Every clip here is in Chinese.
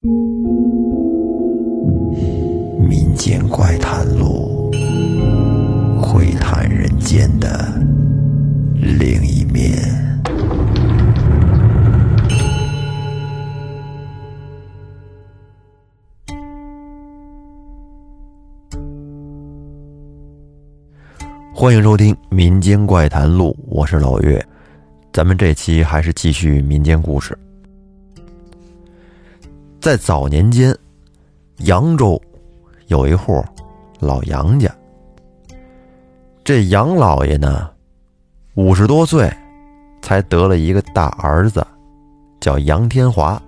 民间怪谈录，会谈人间的另一面。欢迎收听《民间怪谈录》，我是老岳。咱们这期还是继续民间故事。在早年间，扬州有一户老杨家。这杨老爷呢，五十多岁，才得了一个大儿子，叫杨天华。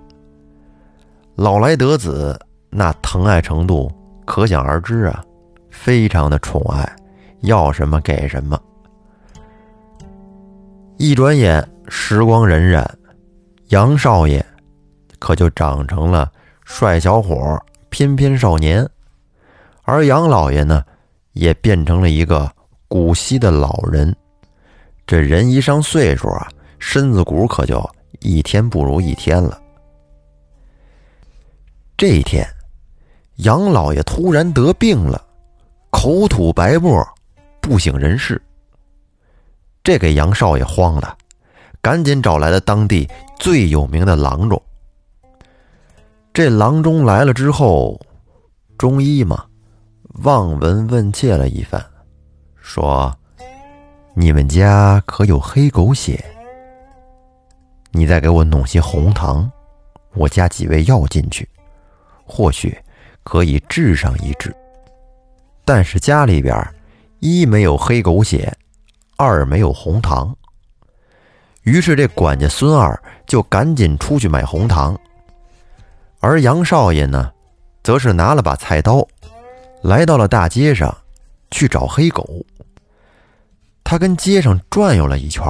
老来得子，那疼爱程度可想而知啊，非常的宠爱，要什么给什么。一转眼，时光荏苒，杨少爷可就长成了帅小伙、翩翩少年，而杨老爷呢，也变成了一个古稀的老人。这人一上岁数啊，身子骨可就一天不如一天了。这一天，杨老爷突然得病了，口吐白沫，不省人事。这给杨少爷慌了，赶紧找来了当地最有名的郎中。这郎中来了之后，中医嘛，望闻问切了一番，说：“你们家可有黑狗血？你再给我弄些红糖，我加几味药进去，或许可以治上一治。但是家里边一没有黑狗血。”二没有红糖，于是这管家孙二就赶紧出去买红糖，而杨少爷呢，则是拿了把菜刀，来到了大街上去找黑狗。他跟街上转悠了一圈，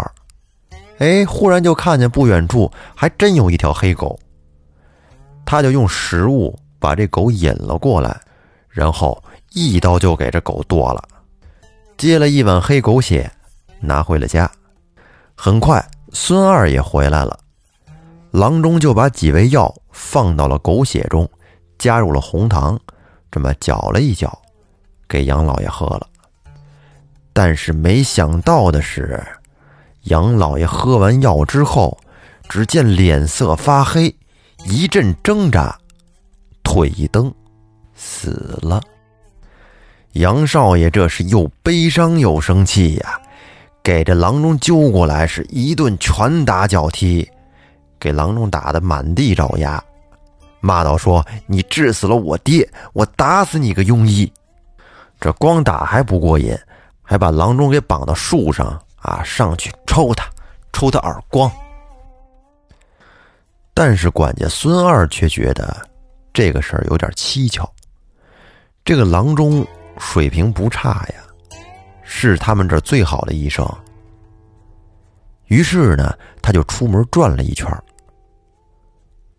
哎，忽然就看见不远处还真有一条黑狗，他就用食物把这狗引了过来，然后一刀就给这狗剁了，接了一碗黑狗血。拿回了家，很快孙二也回来了，郎中就把几味药放到了狗血中，加入了红糖，这么搅了一搅，给杨老爷喝了。但是没想到的是，杨老爷喝完药之后，只见脸色发黑，一阵挣扎，腿一蹬，死了。杨少爷这是又悲伤又生气呀。给这郎中揪过来，是一顿拳打脚踢，给郎中打的满地找牙，骂道：“说你治死了我爹，我打死你个庸医！”这光打还不过瘾，还把郎中给绑到树上啊，上去抽他，抽他耳光。但是管家孙二却觉得这个事儿有点蹊跷，这个郎中水平不差呀。是他们这最好的医生。于是呢，他就出门转了一圈。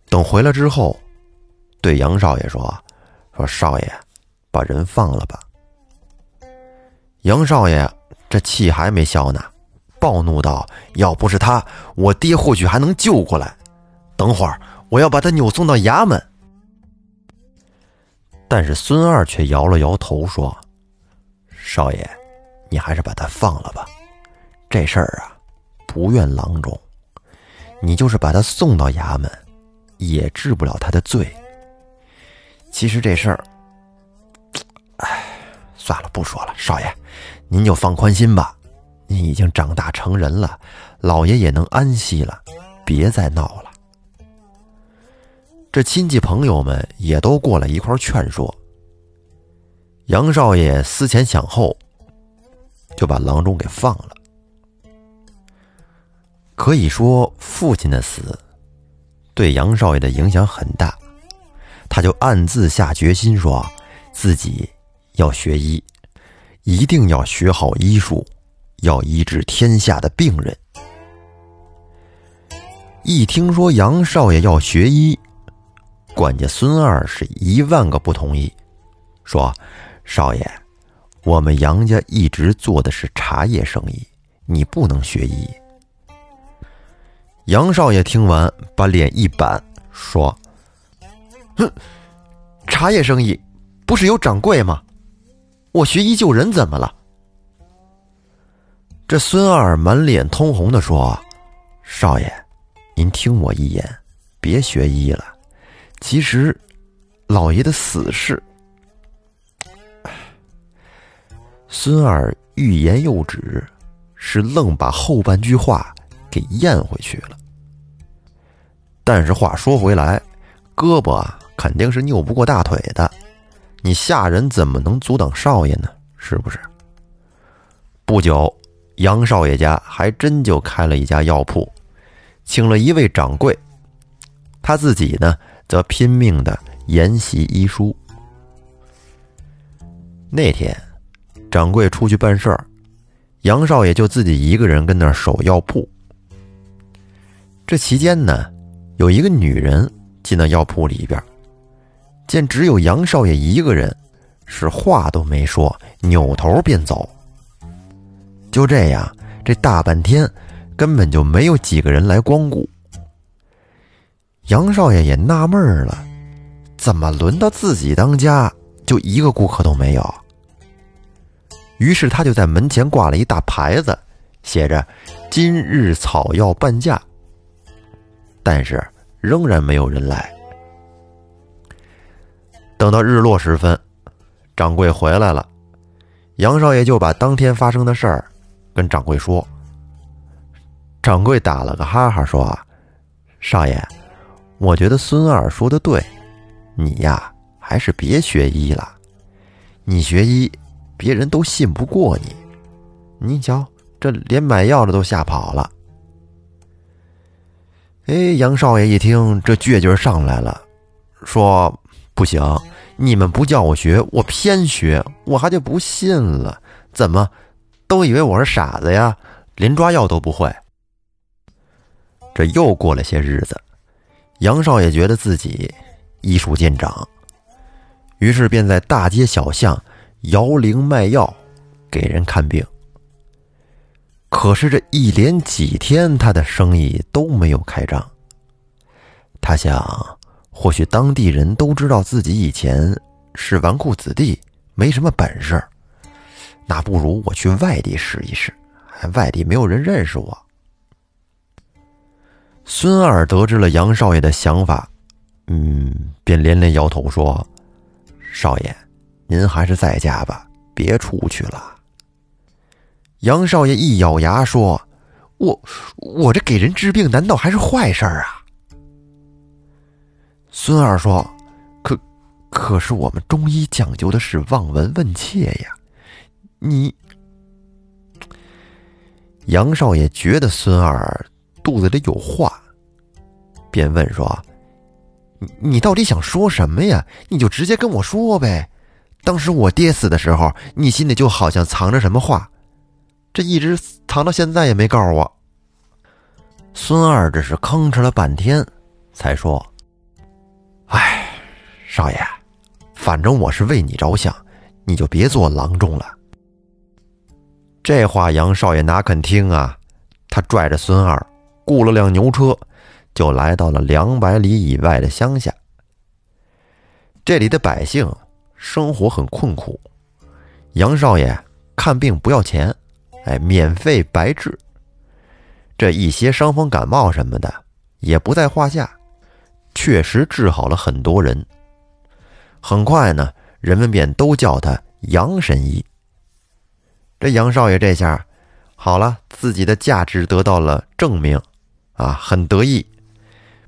等回来之后，对杨少爷说：“说少爷，把人放了吧。”杨少爷这气还没消呢，暴怒道：“要不是他，我爹或许还能救过来。等会儿我要把他扭送到衙门。”但是孙二却摇了摇头说：“少爷。”你还是把他放了吧，这事儿啊，不怨郎中。你就是把他送到衙门，也治不了他的罪。其实这事儿，哎，算了，不说了。少爷，您就放宽心吧，您已经长大成人了，老爷也能安息了，别再闹了。这亲戚朋友们也都过来一块劝说。杨少爷思前想后。就把郎中给放了。可以说，父亲的死对杨少爷的影响很大，他就暗自下决心，说自己要学医，一定要学好医术，要医治天下的病人。一听说杨少爷要学医，管家孙二是一万个不同意，说：“少爷。”我们杨家一直做的是茶叶生意，你不能学医。杨少爷听完，把脸一板，说：“哼，茶叶生意不是有掌柜吗？我学医救人怎么了？这孙二满脸通红的说：“少爷，您听我一言，别学医了。其实，老爷的死是……”孙二欲言又止，是愣把后半句话给咽回去了。但是话说回来，胳膊啊肯定是拗不过大腿的，你下人怎么能阻挡少爷呢？是不是？不久。杨少爷家还真就开了一家药铺，请了一位掌柜，他自己呢则拼命的研习医书。那天，掌柜出去办事儿，杨少爷就自己一个人跟那儿守药铺。这期间呢，有一个女人进到药铺里边，见只有杨少爷一个人，是话都没说，扭头便走。就这样，这大半天根本就没有几个人来光顾。杨少爷也纳闷了，怎么轮到自己当家就一个顾客都没有？于是他就在门前挂了一大牌子，写着“今日草药半价”，但是仍然没有人来。等到日落时分，掌柜回来了，杨少爷就把当天发生的事儿。跟掌柜说，掌柜打了个哈哈说：“少爷，我觉得孙二说的对，你呀还是别学医了。你学医，别人都信不过你。你瞧，这连买药的都吓跑了。”哎，杨少爷一听这倔劲儿上来了，说：“不行，你们不叫我学，我偏学，我还就不信了。怎么？”都以为我是傻子呀，连抓药都不会。这又过了些日子，杨少爷觉得自己医术见长，于是便在大街小巷摇铃卖药，给人看病。可是这一连几天，他的生意都没有开张。他想，或许当地人都知道自己以前是纨绔子弟，没什么本事。那不如我去外地试一试，外地没有人认识我。孙二得知了杨少爷的想法，嗯，便连连摇头说：“少爷，您还是在家吧，别出去了。”杨少爷一咬牙说：“我我这给人治病，难道还是坏事儿啊？”孙二说：“可可是我们中医讲究的是望闻问切呀。”你，杨少爷觉得孙二肚子里有话，便问说：“你你到底想说什么呀？你就直接跟我说呗。当时我爹死的时候，你心里就好像藏着什么话，这一直藏到现在也没告诉我。”孙二这是吭哧了半天，才说：“，少爷，反正我是为你着想，你就别做郎中了。”这话杨少爷哪肯听啊？他拽着孙二，雇了辆牛车，就来到了两百里以外的乡下。这里的百姓生活很困苦，杨少爷看病不要钱，哎，免费白治。这一些伤风感冒什么的也不在话下，确实治好了很多人。很快呢，人们便都叫他杨神医。这杨少爷这下好了，自己的价值得到了证明，啊，很得意，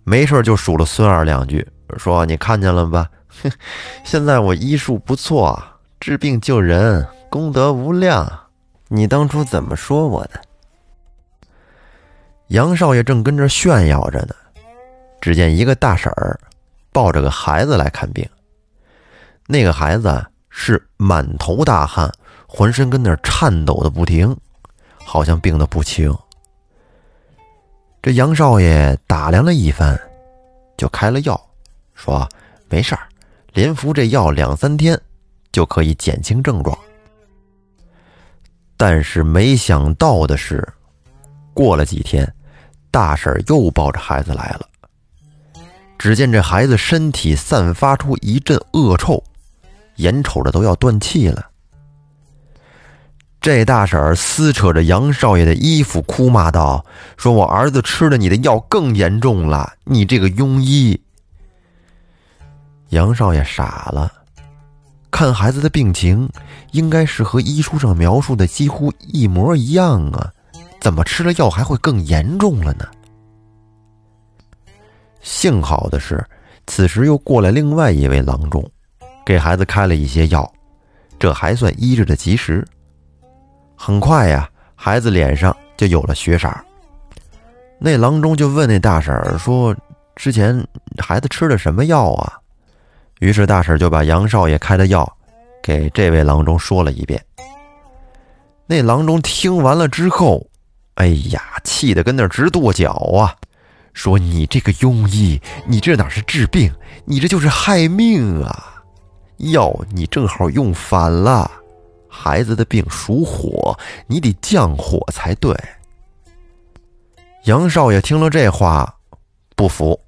没事就数了孙二两句，说：“你看见了吧？现在我医术不错，治病救人，功德无量。你当初怎么说我的？”杨少爷正跟着炫耀着呢，只见一个大婶儿抱着个孩子来看病，那个孩子是满头大汗。浑身跟那颤抖的不停，好像病得不轻。这杨少爷打量了一番，就开了药，说：“没事儿，连服这药两三天，就可以减轻症状。”但是没想到的是，过了几天，大婶又抱着孩子来了。只见这孩子身体散发出一阵恶臭，眼瞅着都要断气了。这大婶儿撕扯着杨少爷的衣服，哭骂道：“说我儿子吃了你的药更严重了，你这个庸医！”杨少爷傻了，看孩子的病情，应该是和医书上描述的几乎一模一样啊，怎么吃了药还会更严重了呢？幸好的是，此时又过来另外一位郎中，给孩子开了一些药，这还算医治的及时。很快呀，孩子脸上就有了血色。那郎中就问那大婶儿说：“之前孩子吃的什么药啊？”于是大婶就把杨少爷开的药给这位郎中说了一遍。那郎中听完了之后，哎呀，气得跟那直跺脚啊！说：“你这个庸医，你这哪是治病，你这就是害命啊！药你正好用反了。”孩子的病属火，你得降火才对。杨少爷听了这话，不服，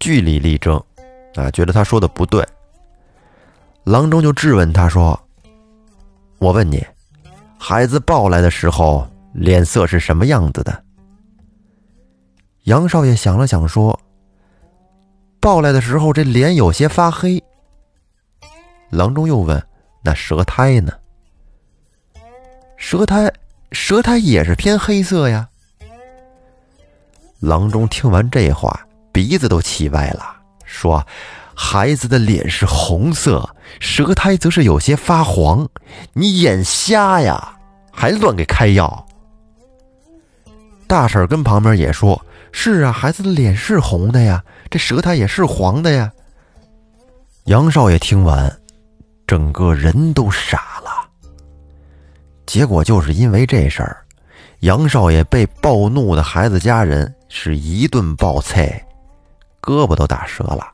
据理力争，啊，觉得他说的不对。郎中就质问他说：“我问你，孩子抱来的时候脸色是什么样子的？”杨少爷想了想说：“抱来的时候这脸有些发黑。”郎中又问：“那舌苔呢？”舌苔，舌苔也是偏黑色呀。郎中听完这话，鼻子都气歪了，说：“孩子的脸是红色，舌苔则是有些发黄，你眼瞎呀，还乱给开药。”大婶跟旁边也说：“是啊，孩子的脸是红的呀，这舌苔也是黄的呀。”杨少爷听完，整个人都傻了。结果就是因为这事儿，杨少爷被暴怒的孩子家人是一顿暴啐，胳膊都打折了。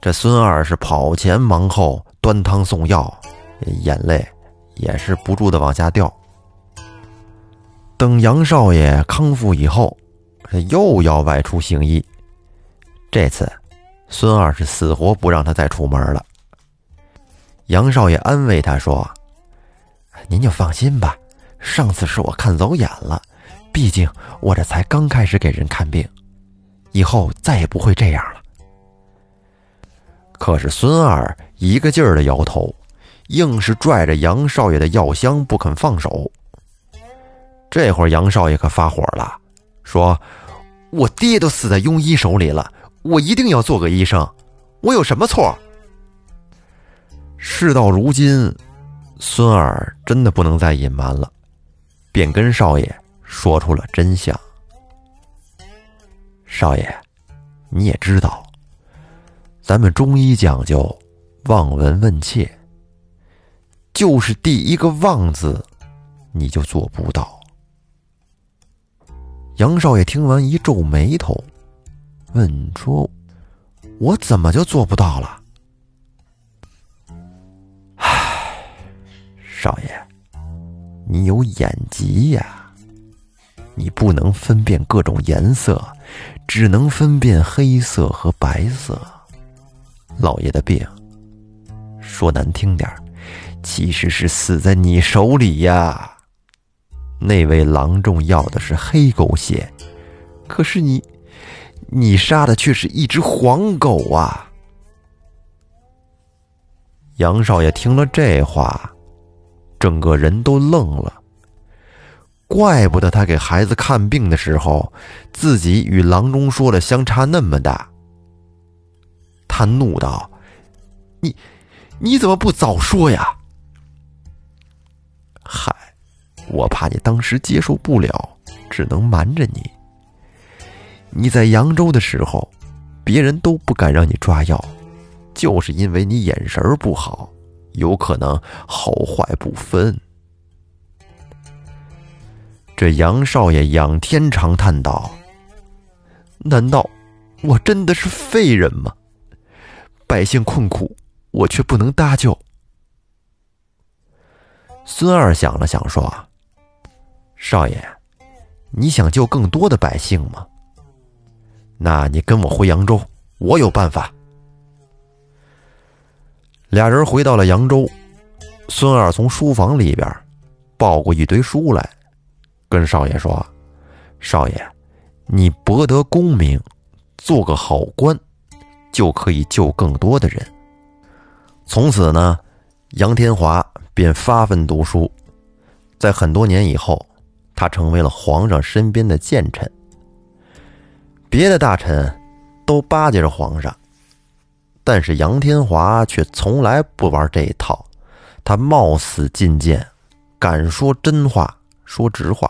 这孙二是跑前忙后端汤送药，眼泪也是不住的往下掉。等杨少爷康复以后，又要外出行医，这次孙二是死活不让他再出门了。杨少爷安慰他说。您就放心吧，上次是我看走眼了，毕竟我这才刚开始给人看病，以后再也不会这样了。可是孙二一个劲儿的摇头，硬是拽着杨少爷的药箱不肯放手。这会儿杨少爷可发火了，说：“我爹都死在庸医手里了，我一定要做个医生，我有什么错？”事到如今。孙儿真的不能再隐瞒了，便跟少爷说出了真相。少爷，你也知道，咱们中医讲究望闻问切，就是第一个“望”字，你就做不到。杨少爷听完一皱眉头，问说：“我怎么就做不到了？”少爷，你有眼疾呀，你不能分辨各种颜色，只能分辨黑色和白色。老爷的病，说难听点其实是死在你手里呀。那位郎中要的是黑狗血，可是你，你杀的却是一只黄狗啊！杨少爷听了这话。整个人都愣了，怪不得他给孩子看病的时候，自己与郎中说的相差那么大。他怒道：“你，你怎么不早说呀？”嗨，我怕你当时接受不了，只能瞒着你。你在扬州的时候，别人都不敢让你抓药，就是因为你眼神不好。有可能好坏不分。这杨少爷仰天长叹道：“难道我真的是废人吗？百姓困苦，我却不能搭救。”孙二想了想说：“少爷，你想救更多的百姓吗？那你跟我回扬州，我有办法。俩人回到了扬州，孙二从书房里边抱过一堆书来，跟少爷说：“少爷，你博得功名，做个好官，就可以救更多的人。”从此呢，杨天华便发奋读书，在很多年以后，他成为了皇上身边的谏臣。别的大臣都巴结着皇上。但是杨天华却从来不玩这一套，他冒死进谏，敢说真话，说直话。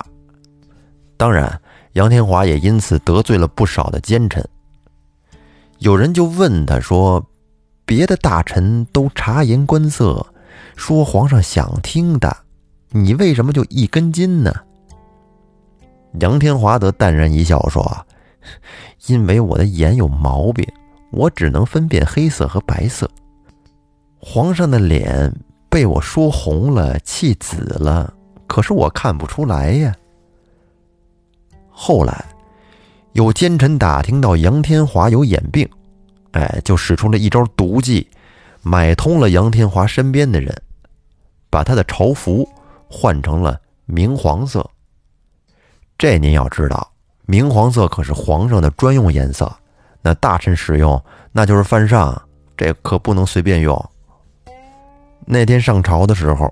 当然，杨天华也因此得罪了不少的奸臣。有人就问他说：“别的大臣都察言观色，说皇上想听的，你为什么就一根筋呢？” 杨天华则淡然一笑说：“ 因为我的眼有毛病。”我只能分辨黑色和白色。皇上的脸被我说红了、气紫了，可是我看不出来呀。后来，有奸臣打听到杨天华有眼病，哎，就使出了一招毒计，买通了杨天华身边的人，把他的朝服换成了明黄色。这您要知道，明黄色可是皇上的专用颜色。那大臣使用，那就是犯上，这可不能随便用。那天上朝的时候，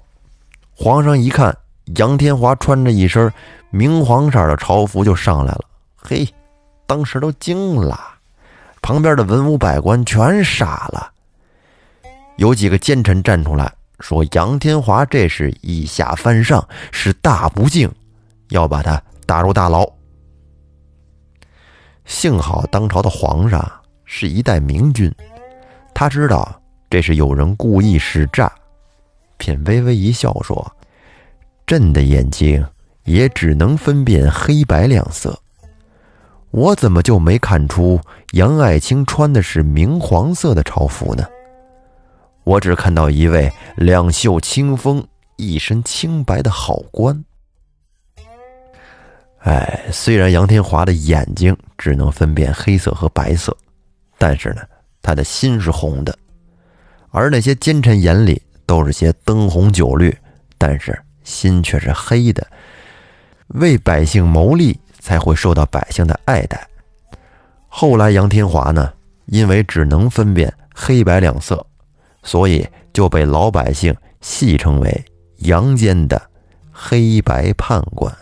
皇上一看杨天华穿着一身明黄色的朝服就上来了，嘿，当时都惊了，旁边的文武百官全傻了。有几个奸臣站出来说：“杨天华这是以下犯上，是大不敬，要把他打入大牢。”幸好当朝的皇上是一代明君，他知道这是有人故意使诈，便微微一笑说：“朕的眼睛也只能分辨黑白两色，我怎么就没看出杨爱卿穿的是明黄色的朝服呢？我只看到一位两袖清风、一身清白的好官。”哎，虽然杨天华的眼睛只能分辨黑色和白色，但是呢，他的心是红的。而那些奸臣眼里都是些灯红酒绿，但是心却是黑的。为百姓谋利，才会受到百姓的爱戴。后来杨天华呢，因为只能分辨黑白两色，所以就被老百姓戏称为“阳间的黑白判官”。